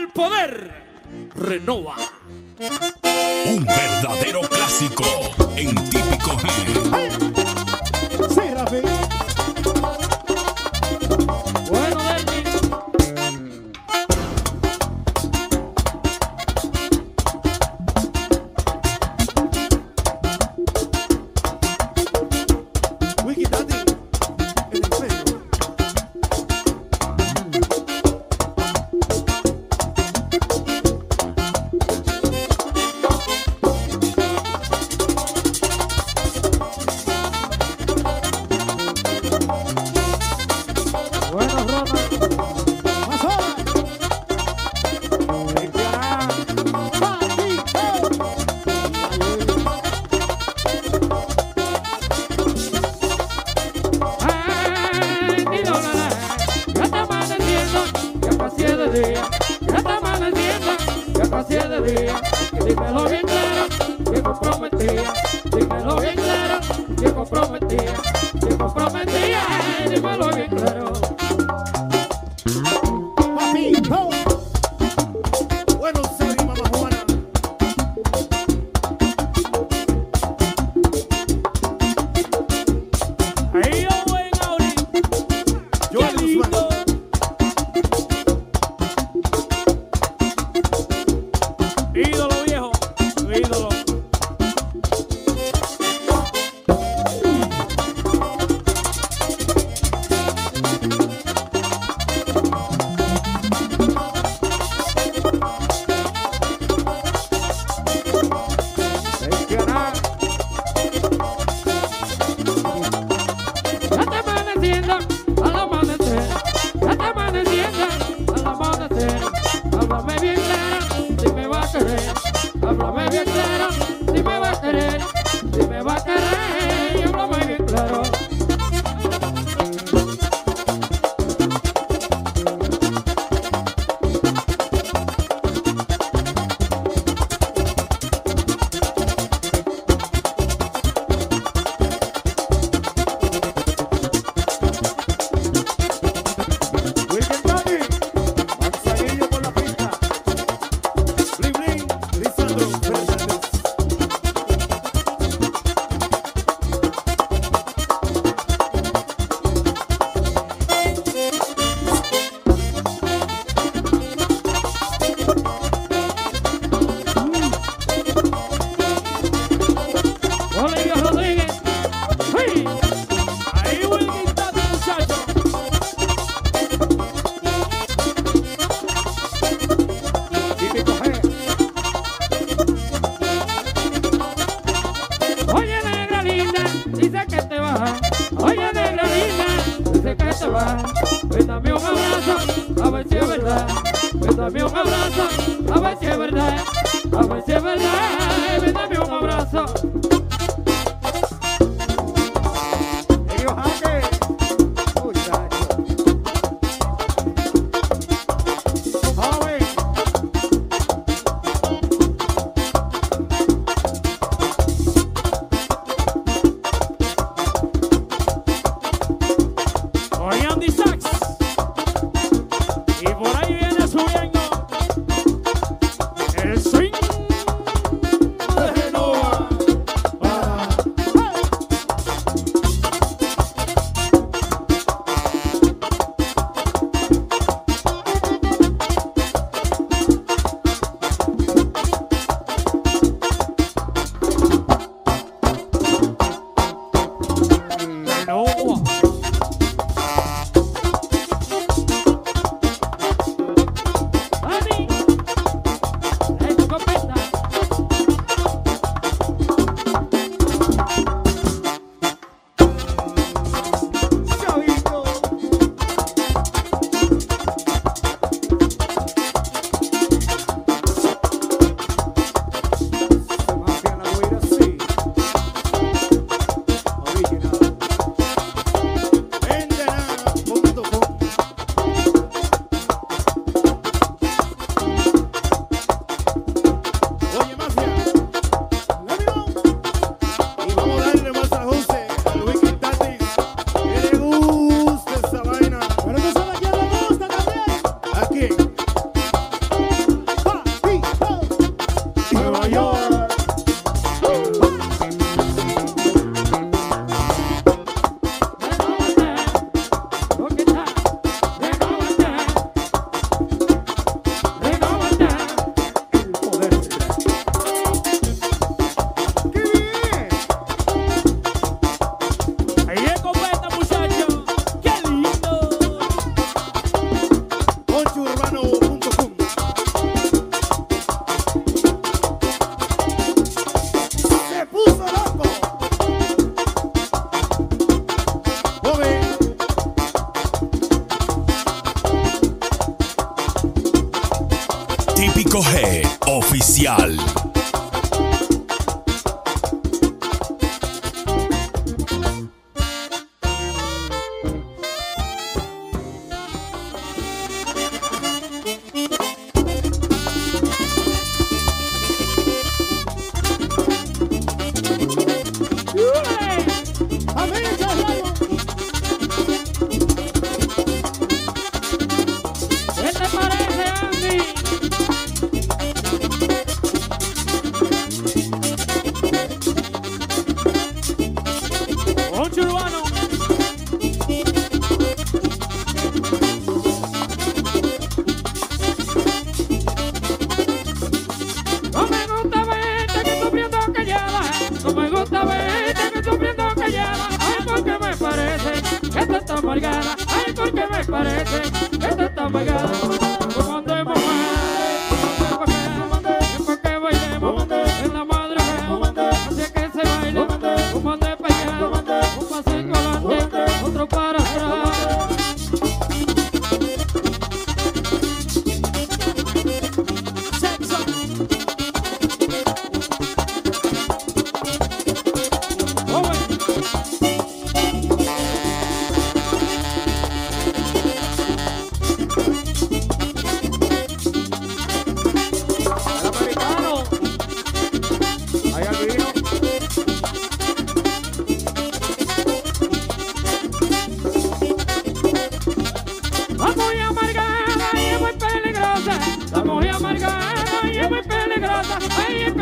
el poder renova. Un verdadero clásico en típico G. Sí,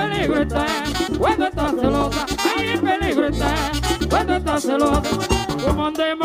peligro está, cuando estás celosa, ahí en peligro está, cuando estás celosa, como andemos.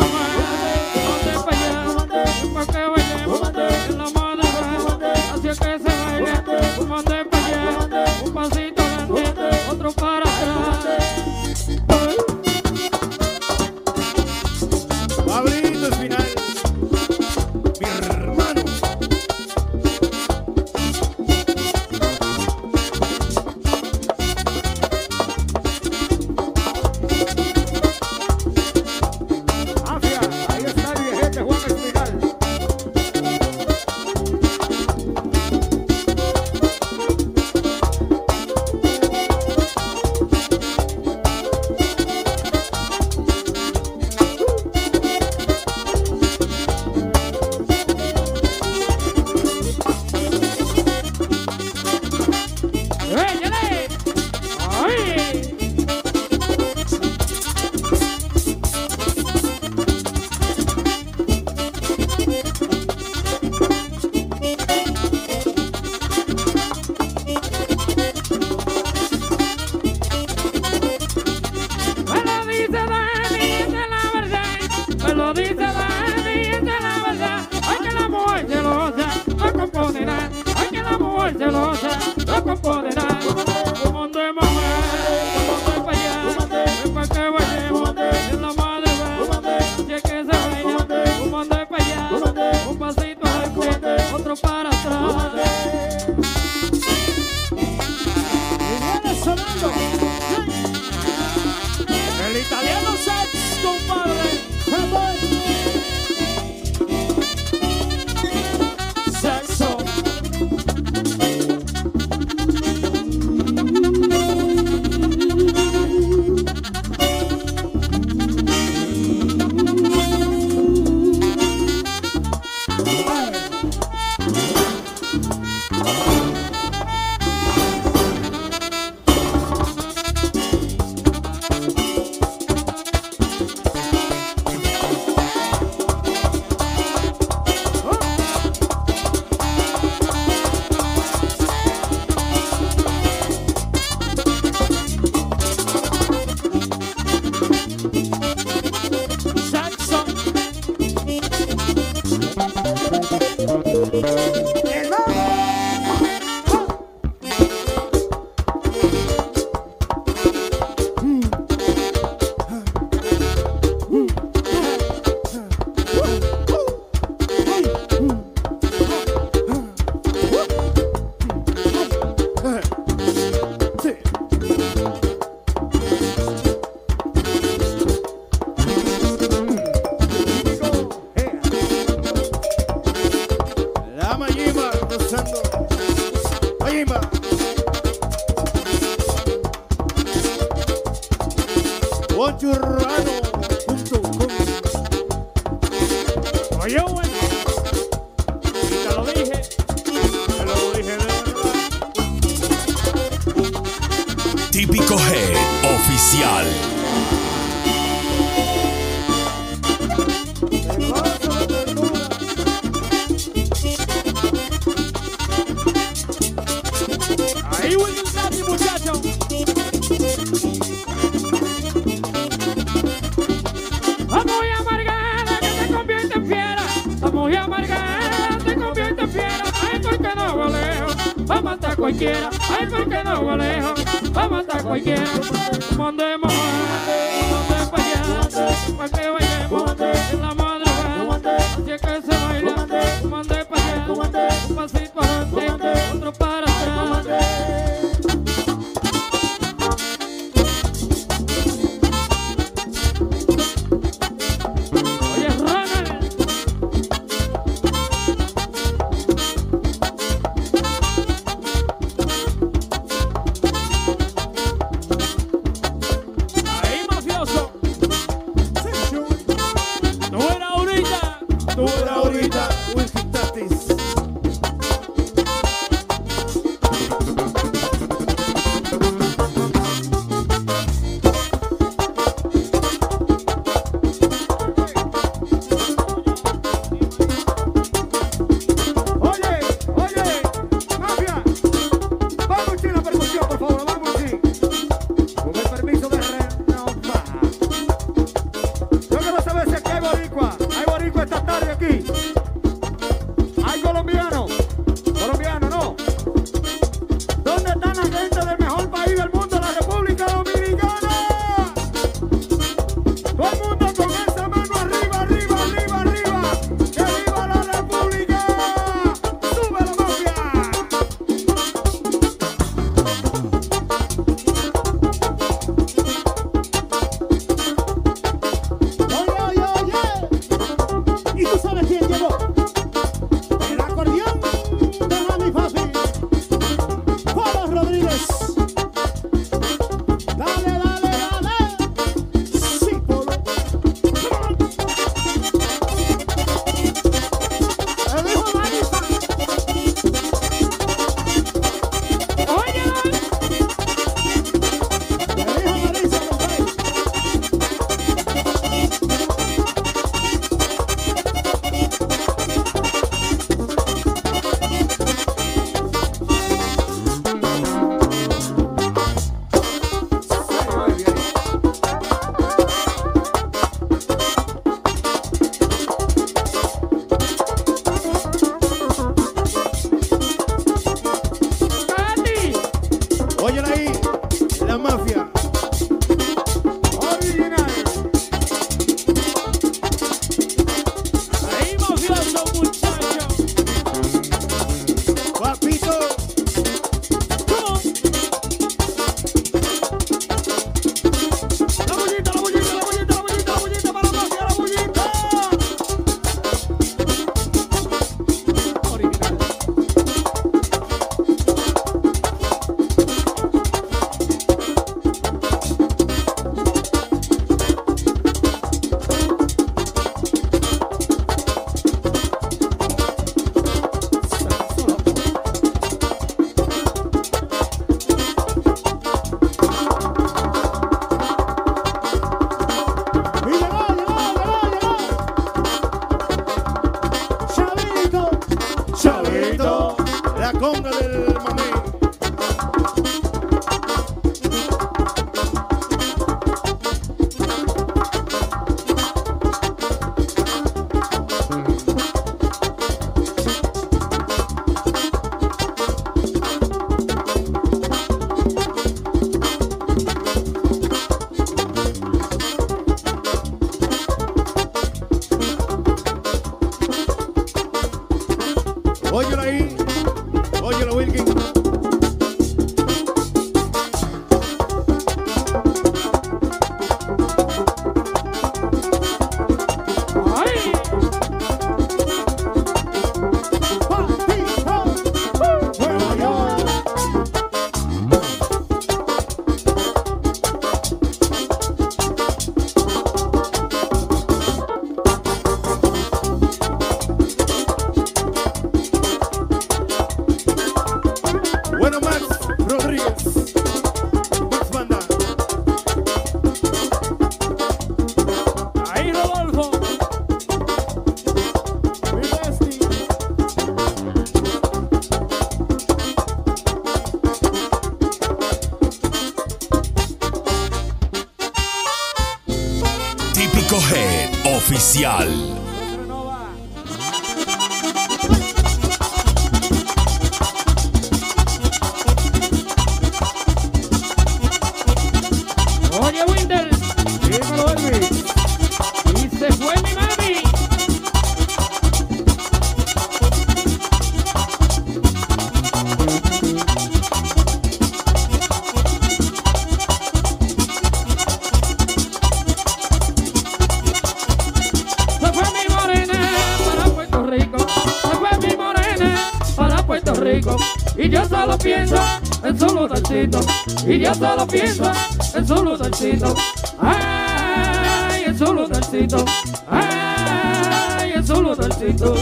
y ya se lo piensa en su lugarcito. Ay, en su lugarcito. Ay, en su lugarcito.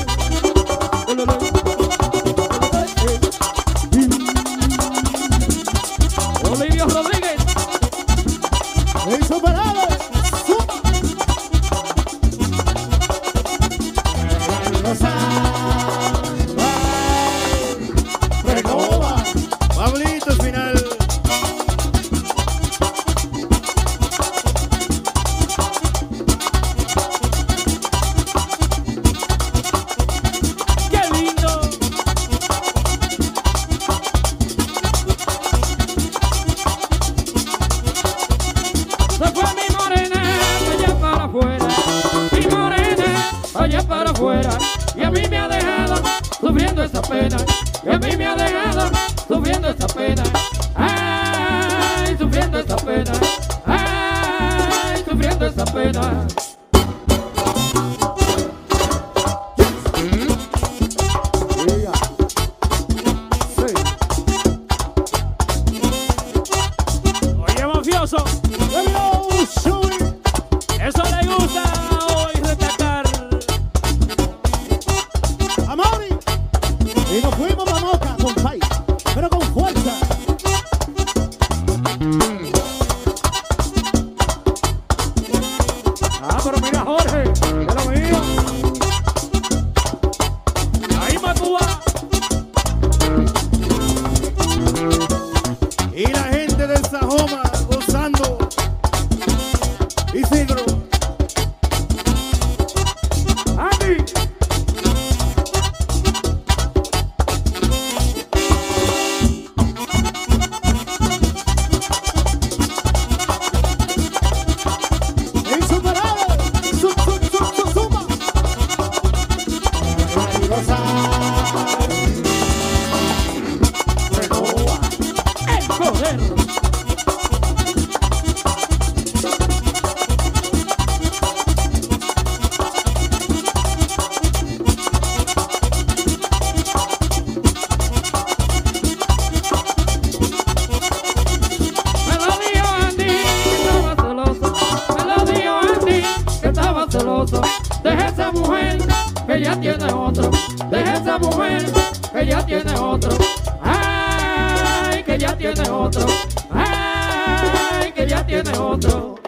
pena celoso. Deja esa mujer, que ya tiene otro. Deja esa mujer, que ya tiene otro. Ay, que ya tiene otro. Ay, que ya tiene otro.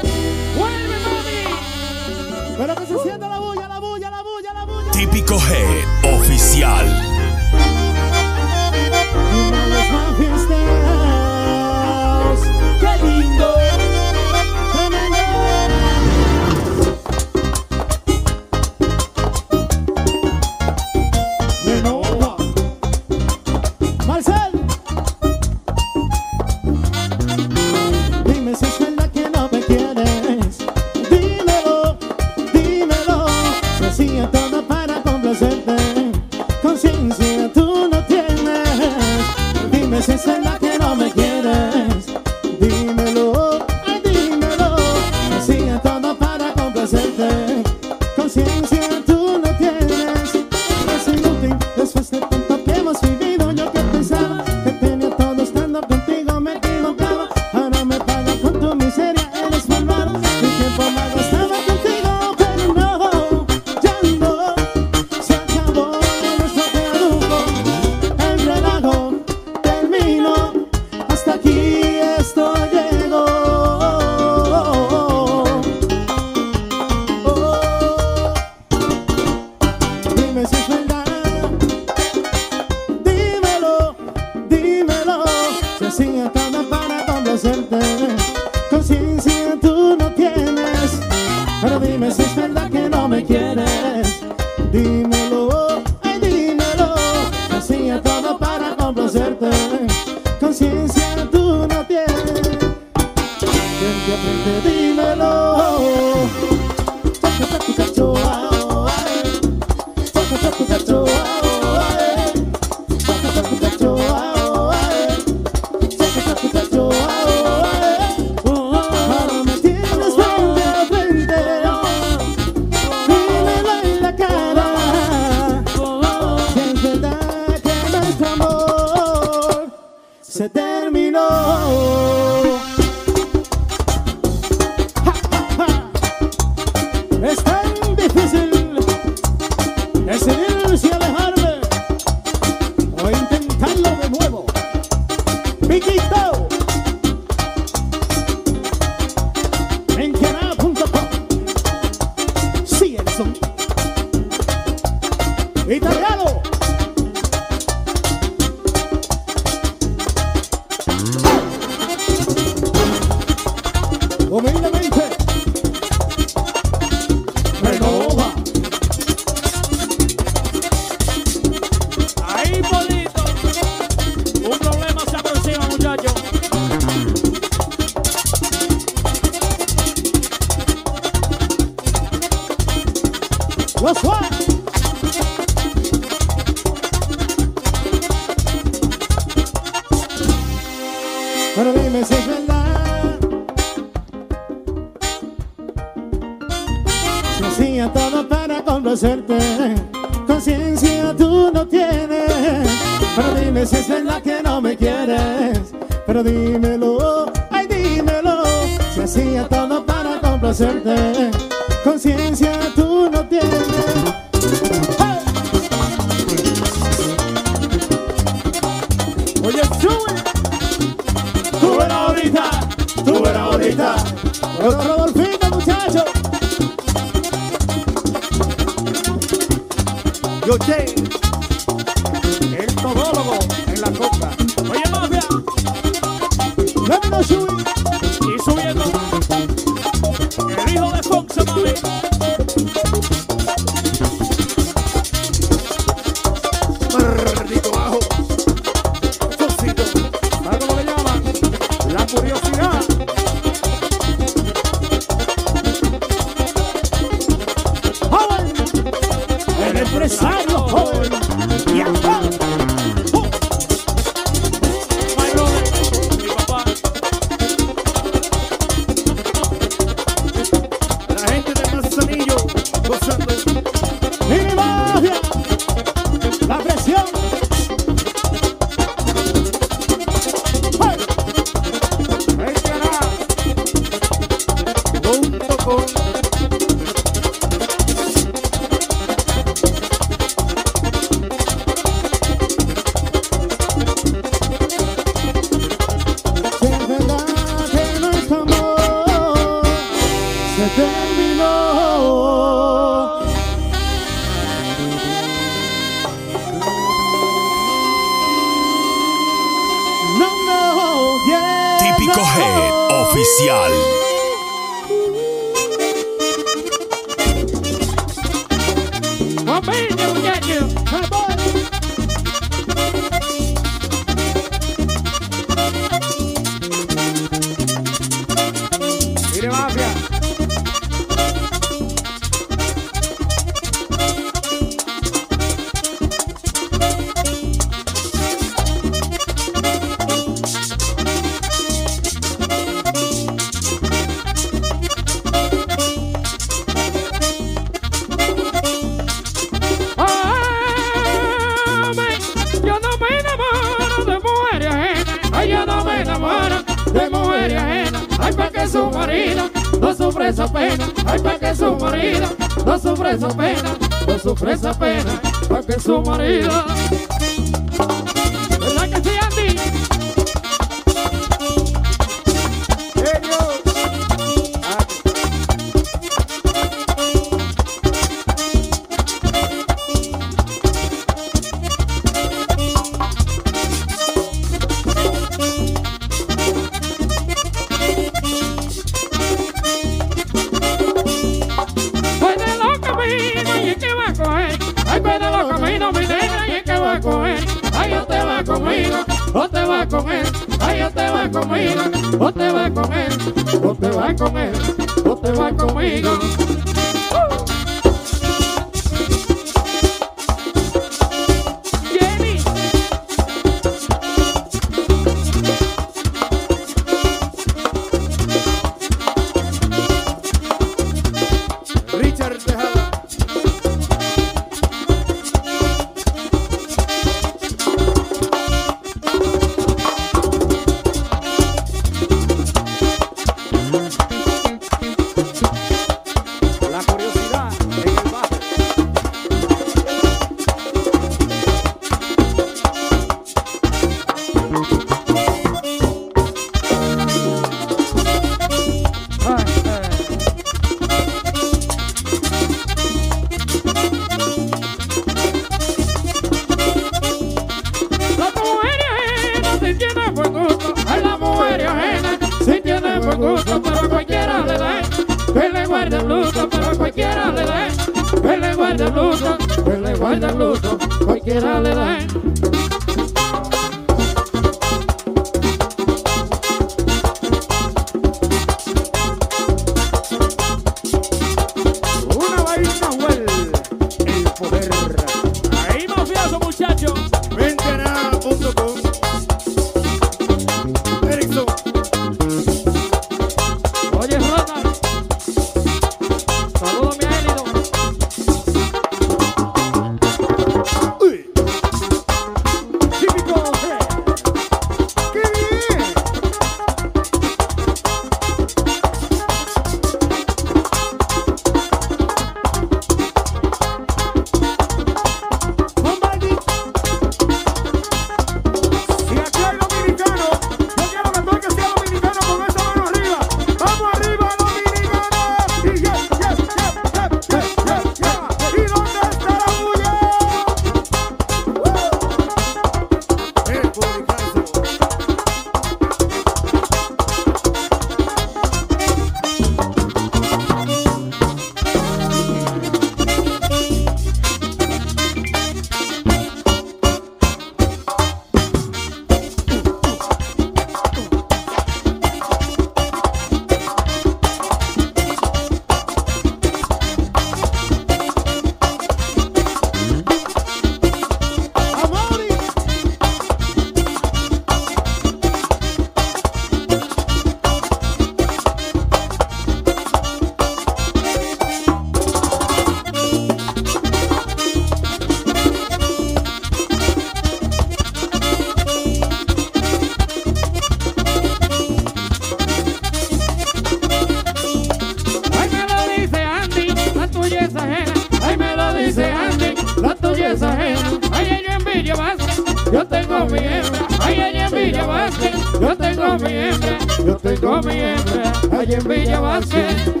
Hembra. Ay, envidia Vázquez.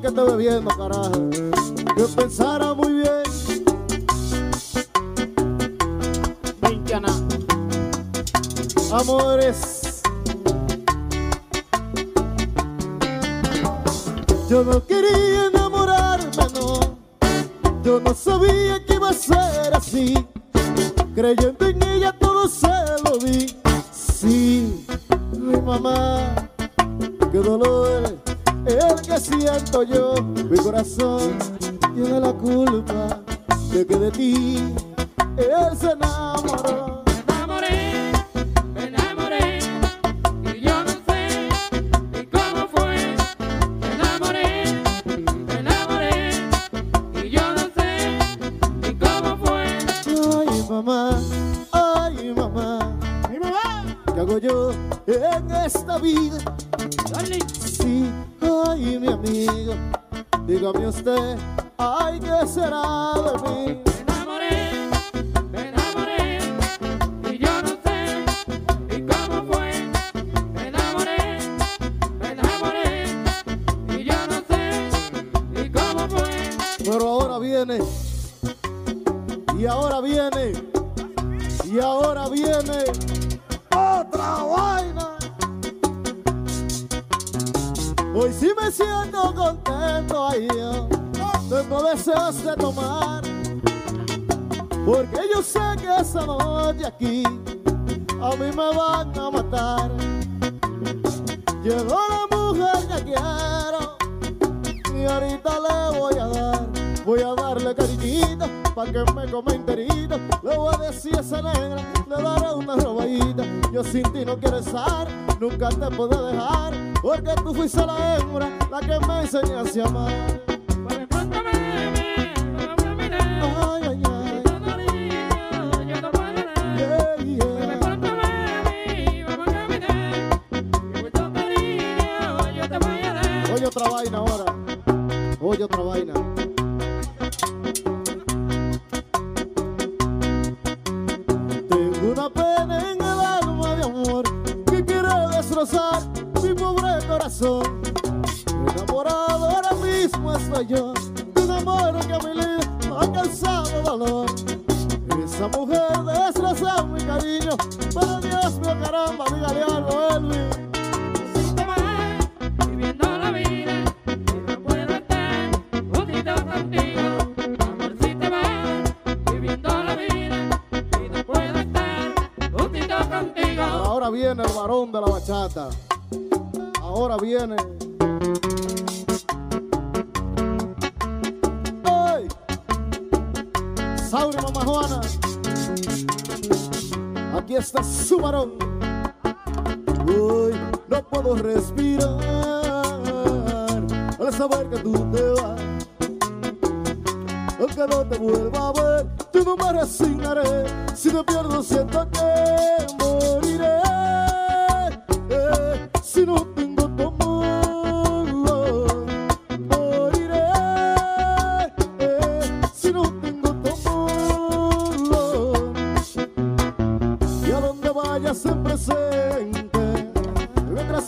que estoy bebiendo, carajo. otra vaina.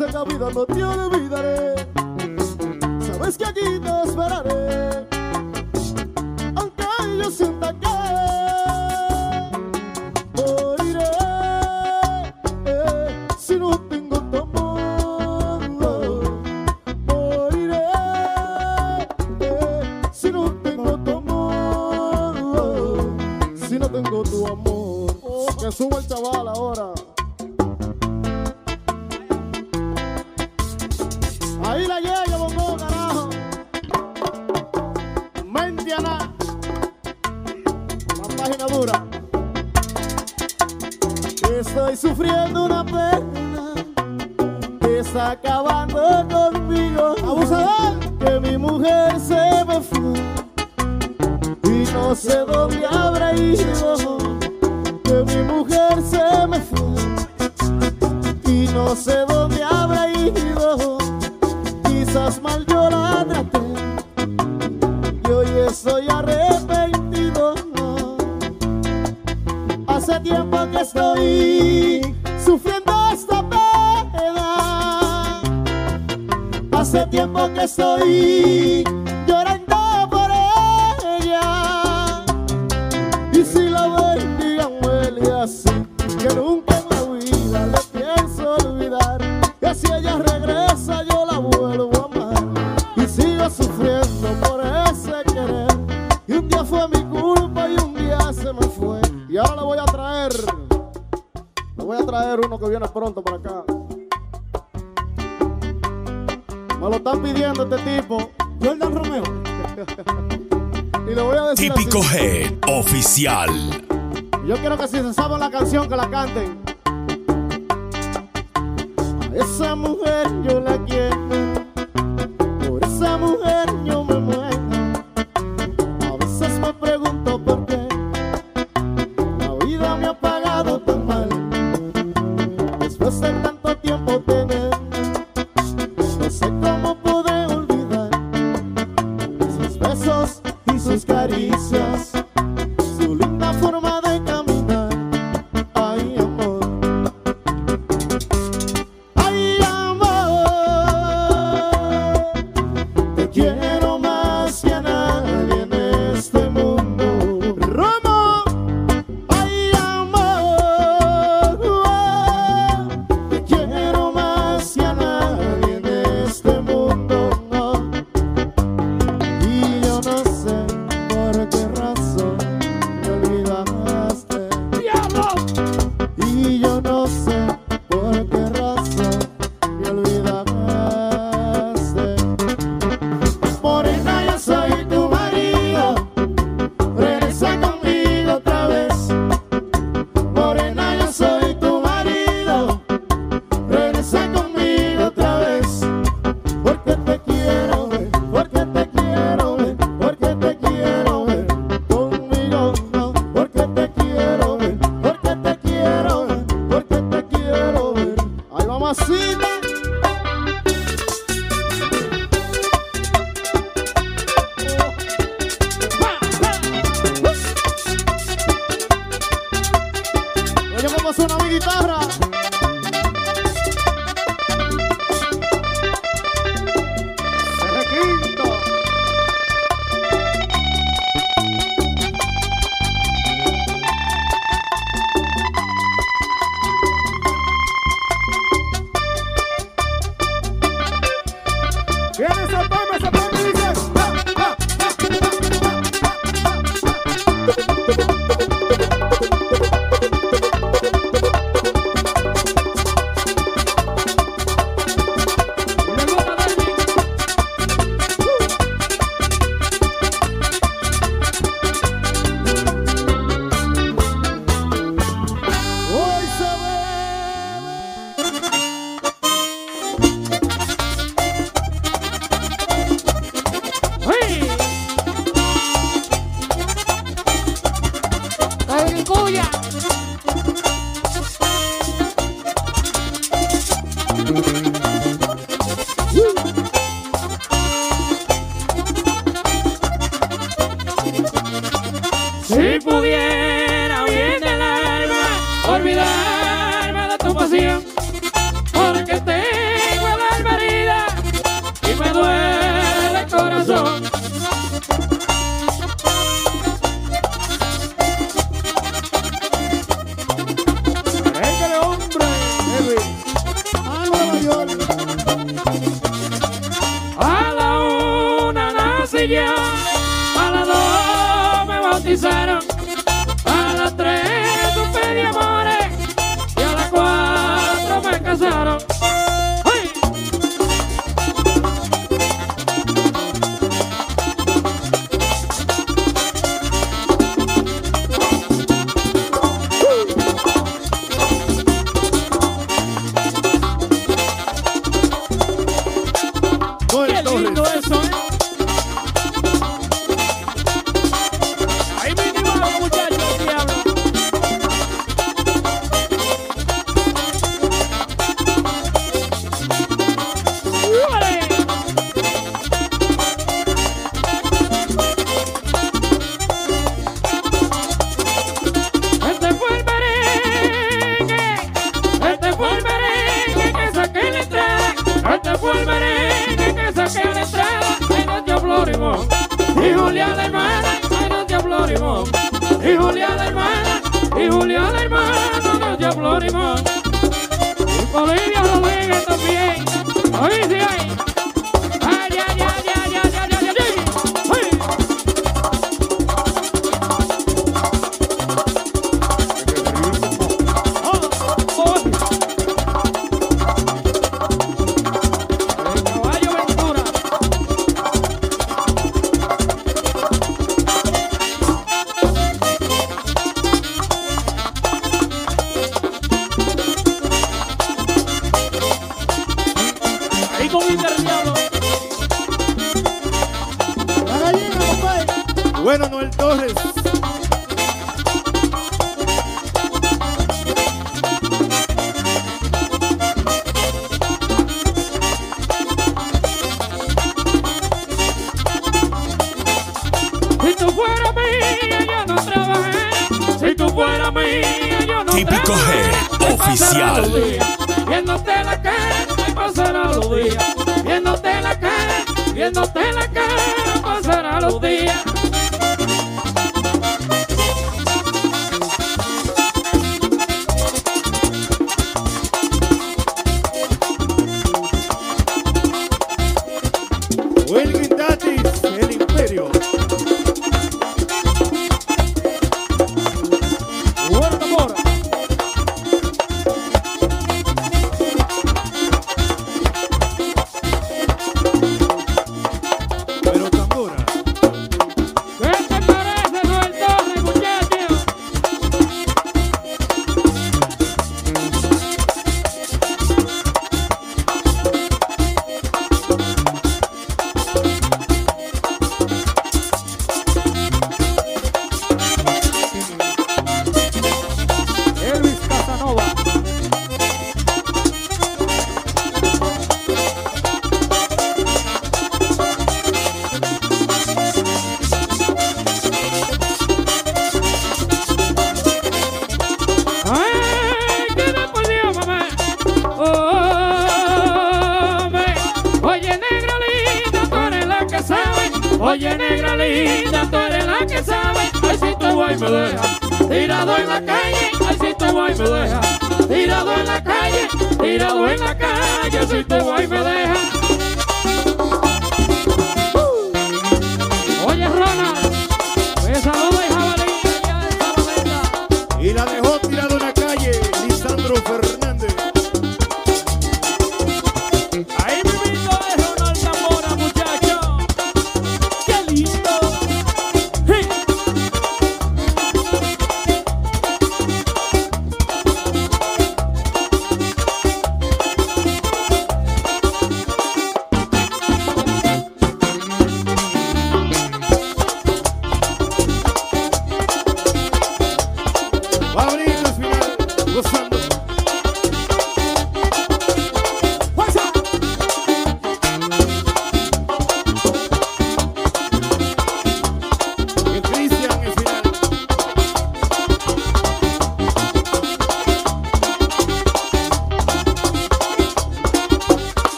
en la vida no te olvidaré. Sabes que aquí te esperaré. Yo quiero que si se sabe la canción que la canten. Viéndote la cara, pasará los días.